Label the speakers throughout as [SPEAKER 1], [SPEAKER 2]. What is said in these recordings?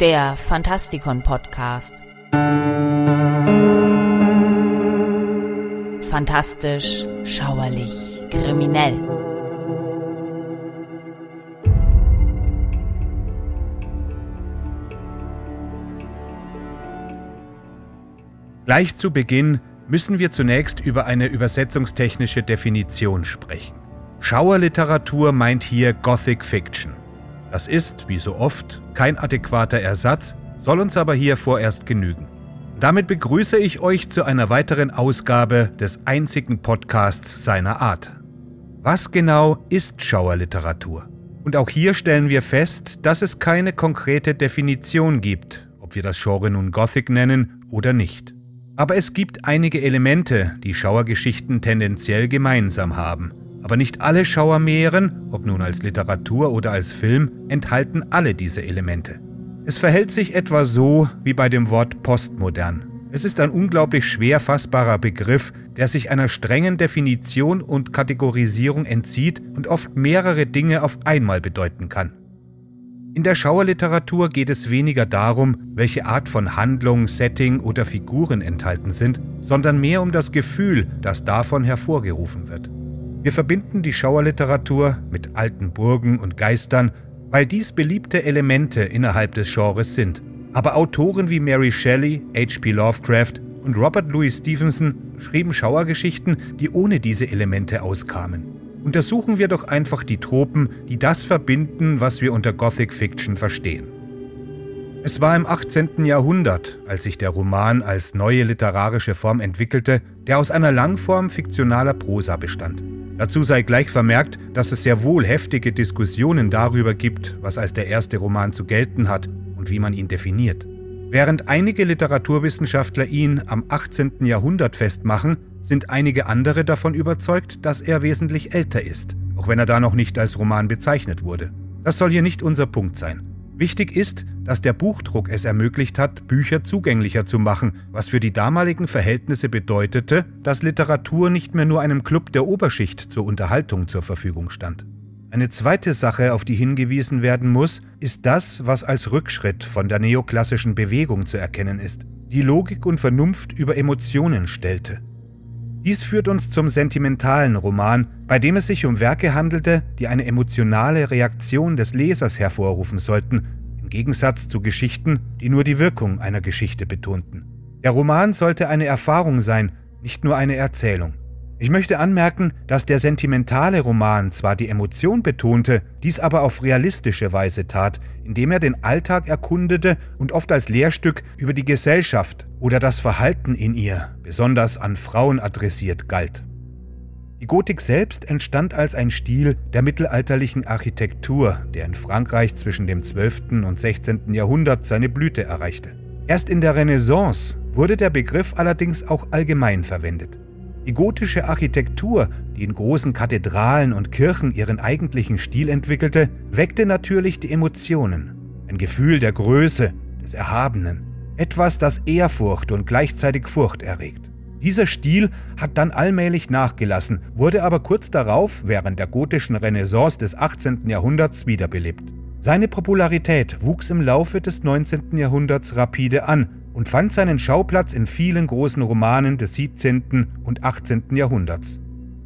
[SPEAKER 1] der Fantastikon Podcast. Fantastisch, schauerlich, kriminell.
[SPEAKER 2] Gleich zu Beginn müssen wir zunächst über eine übersetzungstechnische Definition sprechen. Schauerliteratur meint hier Gothic Fiction. Das ist, wie so oft, kein adäquater Ersatz, soll uns aber hier vorerst genügen. Damit begrüße ich euch zu einer weiteren Ausgabe des einzigen Podcasts seiner Art. Was genau ist Schauerliteratur? Und auch hier stellen wir fest, dass es keine konkrete Definition gibt, ob wir das Genre nun Gothic nennen oder nicht. Aber es gibt einige Elemente, die Schauergeschichten tendenziell gemeinsam haben – aber nicht alle Schauermeeren, ob nun als Literatur oder als Film, enthalten alle diese Elemente. Es verhält sich etwa so wie bei dem Wort postmodern. Es ist ein unglaublich schwer fassbarer Begriff, der sich einer strengen Definition und Kategorisierung entzieht und oft mehrere Dinge auf einmal bedeuten kann. In der Schauerliteratur geht es weniger darum, welche Art von Handlung, Setting oder Figuren enthalten sind, sondern mehr um das Gefühl, das davon hervorgerufen wird. Wir verbinden die Schauerliteratur mit alten Burgen und Geistern, weil dies beliebte Elemente innerhalb des Genres sind. Aber Autoren wie Mary Shelley, H.P. Lovecraft und Robert Louis Stevenson schrieben Schauergeschichten, die ohne diese Elemente auskamen. Untersuchen wir doch einfach die Tropen, die das verbinden, was wir unter Gothic Fiction verstehen. Es war im 18. Jahrhundert, als sich der Roman als neue literarische Form entwickelte, der aus einer Langform fiktionaler Prosa bestand. Dazu sei gleich vermerkt, dass es sehr wohl heftige Diskussionen darüber gibt, was als der erste Roman zu gelten hat und wie man ihn definiert. Während einige Literaturwissenschaftler ihn am 18. Jahrhundert festmachen, sind einige andere davon überzeugt, dass er wesentlich älter ist, auch wenn er da noch nicht als Roman bezeichnet wurde. Das soll hier nicht unser Punkt sein. Wichtig ist, dass der Buchdruck es ermöglicht hat, Bücher zugänglicher zu machen, was für die damaligen Verhältnisse bedeutete, dass Literatur nicht mehr nur einem Club der Oberschicht zur Unterhaltung zur Verfügung stand. Eine zweite Sache, auf die hingewiesen werden muss, ist das, was als Rückschritt von der neoklassischen Bewegung zu erkennen ist, die Logik und Vernunft über Emotionen stellte. Dies führt uns zum sentimentalen Roman, bei dem es sich um Werke handelte, die eine emotionale Reaktion des Lesers hervorrufen sollten, im Gegensatz zu Geschichten, die nur die Wirkung einer Geschichte betonten. Der Roman sollte eine Erfahrung sein, nicht nur eine Erzählung. Ich möchte anmerken, dass der sentimentale Roman zwar die Emotion betonte, dies aber auf realistische Weise tat, indem er den Alltag erkundete und oft als Lehrstück über die Gesellschaft oder das Verhalten in ihr, besonders an Frauen adressiert, galt. Die Gotik selbst entstand als ein Stil der mittelalterlichen Architektur, der in Frankreich zwischen dem 12. und 16. Jahrhundert seine Blüte erreichte. Erst in der Renaissance wurde der Begriff allerdings auch allgemein verwendet. Die gotische Architektur, die in großen Kathedralen und Kirchen ihren eigentlichen Stil entwickelte, weckte natürlich die Emotionen. Ein Gefühl der Größe, des Erhabenen. Etwas, das Ehrfurcht und gleichzeitig Furcht erregt. Dieser Stil hat dann allmählich nachgelassen, wurde aber kurz darauf, während der gotischen Renaissance des 18. Jahrhunderts, wiederbelebt. Seine Popularität wuchs im Laufe des 19. Jahrhunderts rapide an und fand seinen Schauplatz in vielen großen Romanen des 17. und 18. Jahrhunderts.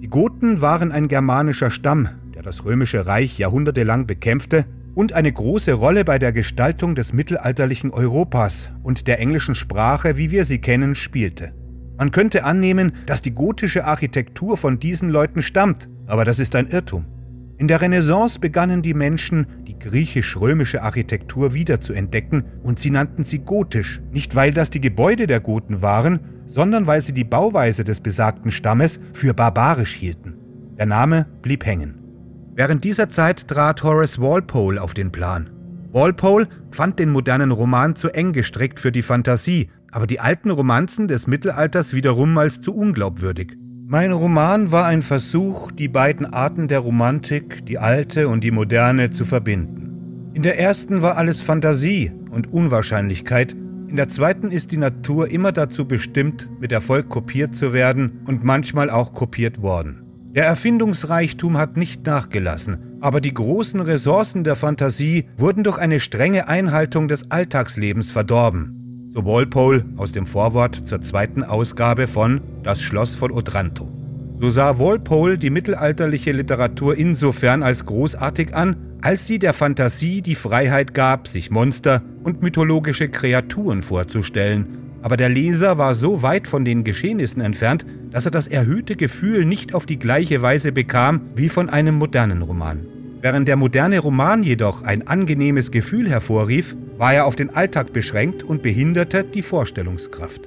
[SPEAKER 2] Die Goten waren ein germanischer Stamm, der das römische Reich jahrhundertelang bekämpfte und eine große Rolle bei der Gestaltung des mittelalterlichen Europas und der englischen Sprache, wie wir sie kennen, spielte. Man könnte annehmen, dass die gotische Architektur von diesen Leuten stammt, aber das ist ein Irrtum. In der Renaissance begannen die Menschen, griechisch-römische Architektur wiederzuentdecken und sie nannten sie gotisch, nicht weil das die Gebäude der Goten waren, sondern weil sie die Bauweise des besagten Stammes für barbarisch hielten. Der Name blieb hängen. Während dieser Zeit trat Horace Walpole auf den Plan. Walpole fand den modernen Roman zu eng gestrickt für die Fantasie, aber die alten Romanzen des Mittelalters wiederum als zu unglaubwürdig. Mein Roman war ein Versuch, die beiden Arten der Romantik, die alte und die moderne, zu verbinden. In der ersten war alles Fantasie und Unwahrscheinlichkeit, in der zweiten ist die Natur immer dazu bestimmt, mit Erfolg kopiert zu werden und manchmal auch kopiert worden. Der Erfindungsreichtum hat nicht nachgelassen, aber die großen Ressourcen der Fantasie wurden durch eine strenge Einhaltung des Alltagslebens verdorben. So Walpole aus dem Vorwort zur zweiten Ausgabe von Das Schloss von Otranto. So sah Walpole die mittelalterliche Literatur insofern als großartig an, als sie der Fantasie die Freiheit gab, sich Monster und mythologische Kreaturen vorzustellen. Aber der Leser war so weit von den Geschehnissen entfernt, dass er das erhöhte Gefühl nicht auf die gleiche Weise bekam wie von einem modernen Roman. Während der moderne Roman jedoch ein angenehmes Gefühl hervorrief, war er auf den Alltag beschränkt und behinderte die Vorstellungskraft.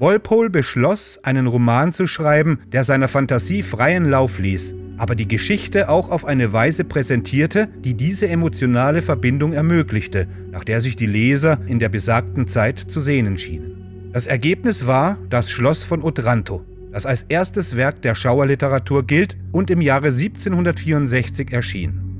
[SPEAKER 2] Walpole beschloss, einen Roman zu schreiben, der seiner Fantasie freien Lauf ließ, aber die Geschichte auch auf eine Weise präsentierte, die diese emotionale Verbindung ermöglichte, nach der sich die Leser in der besagten Zeit zu sehnen schienen. Das Ergebnis war das Schloss von Otranto, das als erstes Werk der Schauerliteratur gilt und im Jahre 1764 erschien.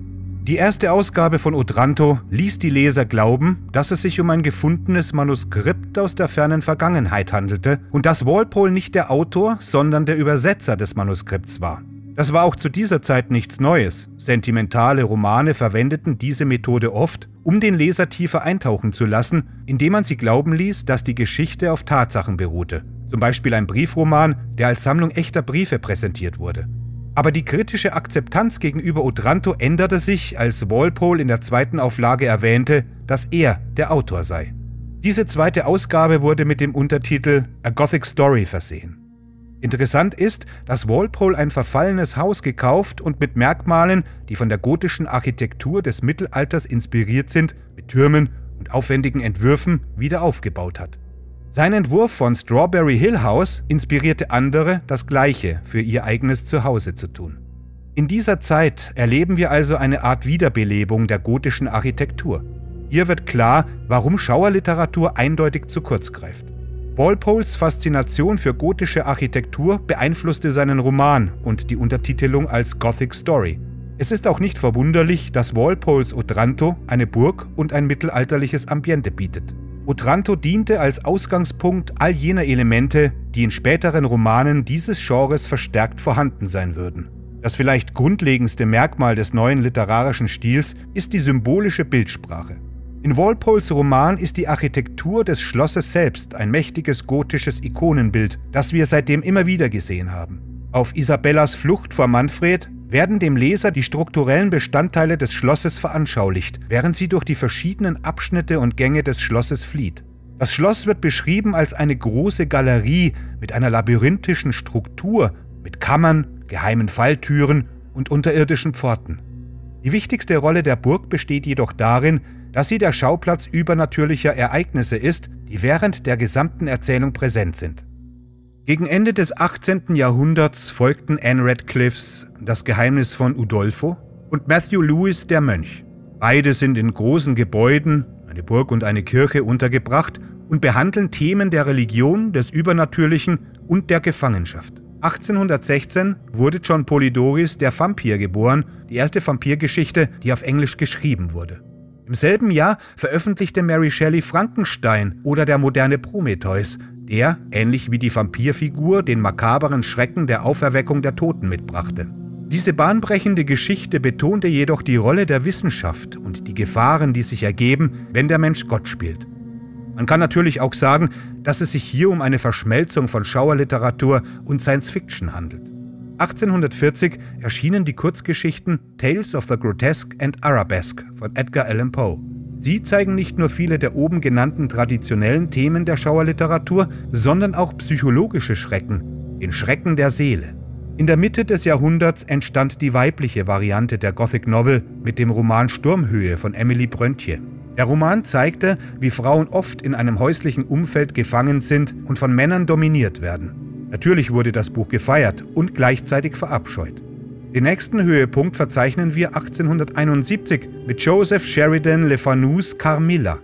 [SPEAKER 2] Die erste Ausgabe von Otranto ließ die Leser glauben, dass es sich um ein gefundenes Manuskript aus der fernen Vergangenheit handelte und dass Walpole nicht der Autor, sondern der Übersetzer des Manuskripts war. Das war auch zu dieser Zeit nichts Neues. Sentimentale Romane verwendeten diese Methode oft, um den Leser tiefer eintauchen zu lassen, indem man sie glauben ließ, dass die Geschichte auf Tatsachen beruhte zum Beispiel ein Briefroman, der als Sammlung echter Briefe präsentiert wurde. Aber die kritische Akzeptanz gegenüber Otranto änderte sich, als Walpole in der zweiten Auflage erwähnte, dass er der Autor sei. Diese zweite Ausgabe wurde mit dem Untertitel A Gothic Story versehen. Interessant ist, dass Walpole ein verfallenes Haus gekauft und mit Merkmalen, die von der gotischen Architektur des Mittelalters inspiriert sind, mit Türmen und aufwendigen Entwürfen wieder aufgebaut hat. Sein Entwurf von Strawberry Hill House inspirierte andere, das Gleiche für ihr eigenes Zuhause zu tun. In dieser Zeit erleben wir also eine Art Wiederbelebung der gotischen Architektur. Hier wird klar, warum Schauerliteratur eindeutig zu kurz greift. Walpoles Faszination für gotische Architektur beeinflusste seinen Roman und die Untertitelung als Gothic Story. Es ist auch nicht verwunderlich, dass Walpoles Otranto eine Burg und ein mittelalterliches Ambiente bietet. Otranto diente als Ausgangspunkt all jener Elemente, die in späteren Romanen dieses Genres verstärkt vorhanden sein würden. Das vielleicht grundlegendste Merkmal des neuen literarischen Stils ist die symbolische Bildsprache. In Walpoles Roman ist die Architektur des Schlosses selbst ein mächtiges gotisches Ikonenbild, das wir seitdem immer wieder gesehen haben. Auf Isabellas Flucht vor Manfred werden dem Leser die strukturellen Bestandteile des Schlosses veranschaulicht, während sie durch die verschiedenen Abschnitte und Gänge des Schlosses flieht. Das Schloss wird beschrieben als eine große Galerie mit einer labyrinthischen Struktur, mit Kammern, geheimen Falltüren und unterirdischen Pforten. Die wichtigste Rolle der Burg besteht jedoch darin, dass sie der Schauplatz übernatürlicher Ereignisse ist, die während der gesamten Erzählung präsent sind. Gegen Ende des 18. Jahrhunderts folgten Anne Radcliffes Das Geheimnis von Udolpho und Matthew Lewis Der Mönch. Beide sind in großen Gebäuden, eine Burg und eine Kirche untergebracht und behandeln Themen der Religion, des Übernatürlichen und der Gefangenschaft. 1816 wurde John Polydoris der Vampir geboren, die erste Vampirgeschichte, die auf Englisch geschrieben wurde. Im selben Jahr veröffentlichte Mary Shelley Frankenstein oder der moderne Prometheus, der, ähnlich wie die Vampirfigur, den makaberen Schrecken der Auferweckung der Toten mitbrachte. Diese bahnbrechende Geschichte betonte jedoch die Rolle der Wissenschaft und die Gefahren, die sich ergeben, wenn der Mensch Gott spielt. Man kann natürlich auch sagen, dass es sich hier um eine Verschmelzung von Schauerliteratur und Science Fiction handelt. 1840 erschienen die Kurzgeschichten Tales of the Grotesque and Arabesque von Edgar Allan Poe. Sie zeigen nicht nur viele der oben genannten traditionellen Themen der Schauerliteratur, sondern auch psychologische Schrecken, den Schrecken der Seele. In der Mitte des Jahrhunderts entstand die weibliche Variante der Gothic Novel mit dem Roman Sturmhöhe von Emily Bröntje. Der Roman zeigte, wie Frauen oft in einem häuslichen Umfeld gefangen sind und von Männern dominiert werden. Natürlich wurde das Buch gefeiert und gleichzeitig verabscheut. Den nächsten Höhepunkt verzeichnen wir 1871 mit Joseph Sheridan Le Fanus Carmilla.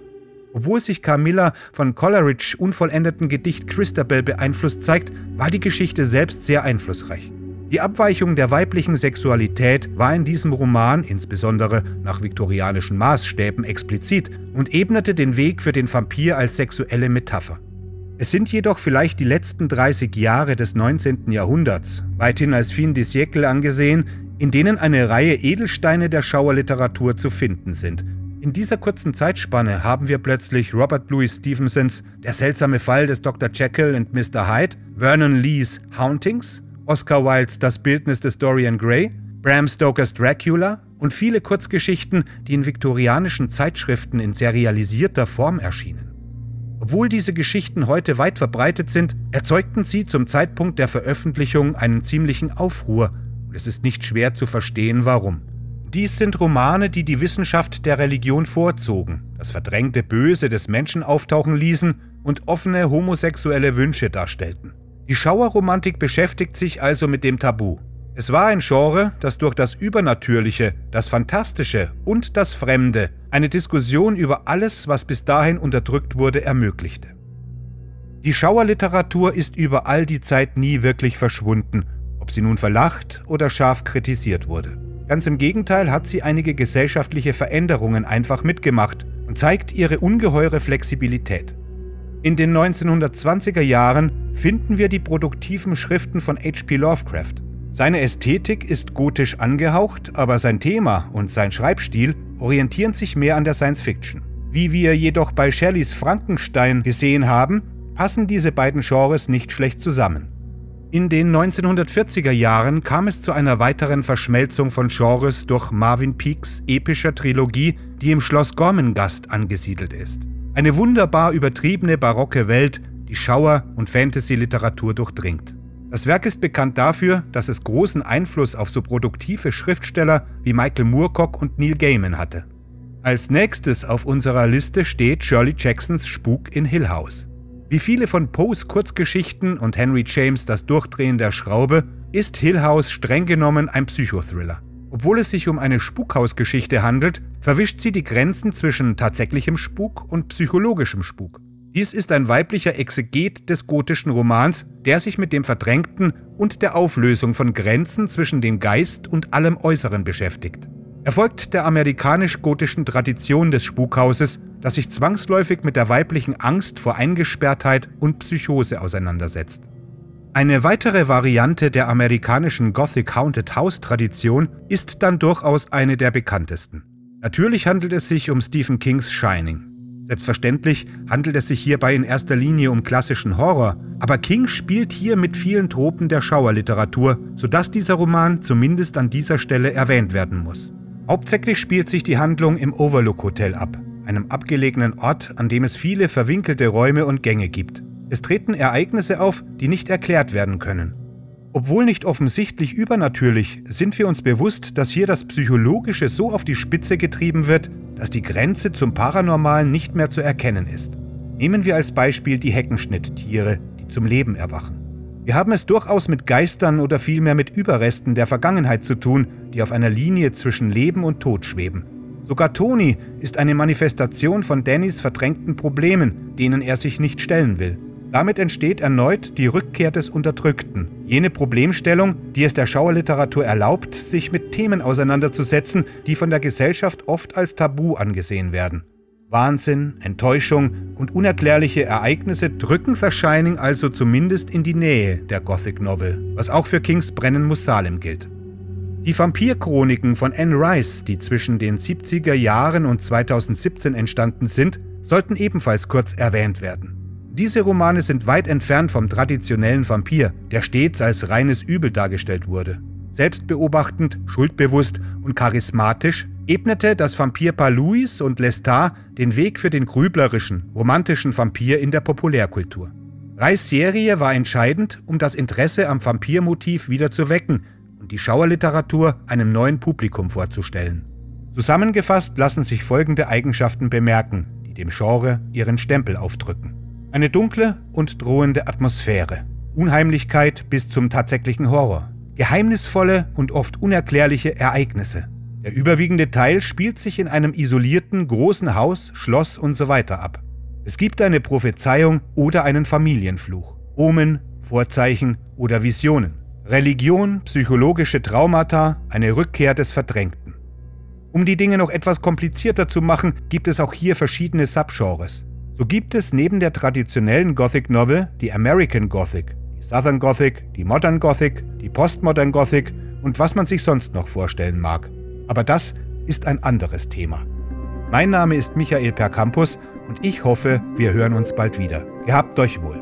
[SPEAKER 2] Obwohl sich Carmilla von Coleridge unvollendeten Gedicht Christabel beeinflusst zeigt, war die Geschichte selbst sehr einflussreich. Die Abweichung der weiblichen Sexualität war in diesem Roman, insbesondere nach viktorianischen Maßstäben, explizit und ebnete den Weg für den Vampir als sexuelle Metapher. Es sind jedoch vielleicht die letzten 30 Jahre des 19. Jahrhunderts, weithin als fin de siècle angesehen, in denen eine Reihe Edelsteine der Schauerliteratur zu finden sind. In dieser kurzen Zeitspanne haben wir plötzlich Robert Louis Stevensons Der seltsame Fall des Dr. Jekyll und Mr. Hyde, Vernon Lees Hauntings, Oscar Wildes Das Bildnis des Dorian Gray, Bram Stokers Dracula und viele Kurzgeschichten, die in viktorianischen Zeitschriften in serialisierter Form erschienen. Obwohl diese Geschichten heute weit verbreitet sind, erzeugten sie zum Zeitpunkt der Veröffentlichung einen ziemlichen Aufruhr und es ist nicht schwer zu verstehen, warum. Dies sind Romane, die die Wissenschaft der Religion vorzogen, das verdrängte Böse des Menschen auftauchen ließen und offene homosexuelle Wünsche darstellten. Die Schauerromantik beschäftigt sich also mit dem Tabu. Es war ein Genre, das durch das Übernatürliche, das Fantastische und das Fremde eine Diskussion über alles, was bis dahin unterdrückt wurde, ermöglichte. Die Schauerliteratur ist über all die Zeit nie wirklich verschwunden, ob sie nun verlacht oder scharf kritisiert wurde. Ganz im Gegenteil hat sie einige gesellschaftliche Veränderungen einfach mitgemacht und zeigt ihre ungeheure Flexibilität. In den 1920er Jahren finden wir die produktiven Schriften von H.P. Lovecraft. Seine Ästhetik ist gotisch angehaucht, aber sein Thema und sein Schreibstil orientieren sich mehr an der Science Fiction. Wie wir jedoch bei Shelleys Frankenstein gesehen haben, passen diese beiden Genres nicht schlecht zusammen. In den 1940er Jahren kam es zu einer weiteren Verschmelzung von Genres durch Marvin Peaks epischer Trilogie, die im Schloss Gormengast angesiedelt ist. Eine wunderbar übertriebene barocke Welt, die Schauer- und Fantasy-Literatur durchdringt. Das Werk ist bekannt dafür, dass es großen Einfluss auf so produktive Schriftsteller wie Michael Moorcock und Neil Gaiman hatte. Als nächstes auf unserer Liste steht Shirley Jacksons Spuk in Hill House. Wie viele von Poes Kurzgeschichten und Henry James Das Durchdrehen der Schraube ist Hill House streng genommen ein Psychothriller. Obwohl es sich um eine Spukhausgeschichte handelt, verwischt sie die Grenzen zwischen tatsächlichem Spuk und psychologischem Spuk. Dies ist ein weiblicher Exeget des gotischen Romans, der sich mit dem Verdrängten und der Auflösung von Grenzen zwischen dem Geist und allem Äußeren beschäftigt. Er folgt der amerikanisch-gotischen Tradition des Spukhauses, das sich zwangsläufig mit der weiblichen Angst vor Eingesperrtheit und Psychose auseinandersetzt. Eine weitere Variante der amerikanischen Gothic Haunted House Tradition ist dann durchaus eine der bekanntesten. Natürlich handelt es sich um Stephen Kings Shining. Selbstverständlich handelt es sich hierbei in erster Linie um klassischen Horror, aber King spielt hier mit vielen Tropen der Schauerliteratur, sodass dieser Roman zumindest an dieser Stelle erwähnt werden muss. Hauptsächlich spielt sich die Handlung im Overlook Hotel ab, einem abgelegenen Ort, an dem es viele verwinkelte Räume und Gänge gibt. Es treten Ereignisse auf, die nicht erklärt werden können. Obwohl nicht offensichtlich übernatürlich, sind wir uns bewusst, dass hier das Psychologische so auf die Spitze getrieben wird, dass die Grenze zum Paranormalen nicht mehr zu erkennen ist. Nehmen wir als Beispiel die Heckenschnitttiere, die zum Leben erwachen. Wir haben es durchaus mit Geistern oder vielmehr mit Überresten der Vergangenheit zu tun, die auf einer Linie zwischen Leben und Tod schweben. Sogar Tony ist eine Manifestation von Dannys verdrängten Problemen, denen er sich nicht stellen will. Damit entsteht erneut die Rückkehr des Unterdrückten, jene Problemstellung, die es der Schauerliteratur erlaubt, sich mit Themen auseinanderzusetzen, die von der Gesellschaft oft als Tabu angesehen werden. Wahnsinn, Enttäuschung und unerklärliche Ereignisse drücken The Shining also zumindest in die Nähe der Gothic Novel, was auch für Kings Brennen muss Salem gilt. Die Vampirchroniken von Anne Rice, die zwischen den 70er Jahren und 2017 entstanden sind, sollten ebenfalls kurz erwähnt werden. Diese Romane sind weit entfernt vom traditionellen Vampir, der stets als reines Übel dargestellt wurde. Selbstbeobachtend, schuldbewusst und charismatisch ebnete das Vampirpaar Louis und Lestat den Weg für den grüblerischen, romantischen Vampir in der Populärkultur. Reis Serie war entscheidend, um das Interesse am Vampirmotiv wieder zu wecken und die Schauerliteratur einem neuen Publikum vorzustellen. Zusammengefasst lassen sich folgende Eigenschaften bemerken, die dem Genre ihren Stempel aufdrücken. Eine dunkle und drohende Atmosphäre. Unheimlichkeit bis zum tatsächlichen Horror. Geheimnisvolle und oft unerklärliche Ereignisse. Der überwiegende Teil spielt sich in einem isolierten, großen Haus, Schloss usw. So ab. Es gibt eine Prophezeiung oder einen Familienfluch. Omen, Vorzeichen oder Visionen. Religion, psychologische Traumata, eine Rückkehr des Verdrängten. Um die Dinge noch etwas komplizierter zu machen, gibt es auch hier verschiedene Subgenres. So gibt es neben der traditionellen Gothic Novel die American Gothic, die Southern Gothic, die Modern Gothic, die Postmodern Gothic und was man sich sonst noch vorstellen mag. Aber das ist ein anderes Thema. Mein Name ist Michael Percampus und ich hoffe, wir hören uns bald wieder. Gehabt euch wohl.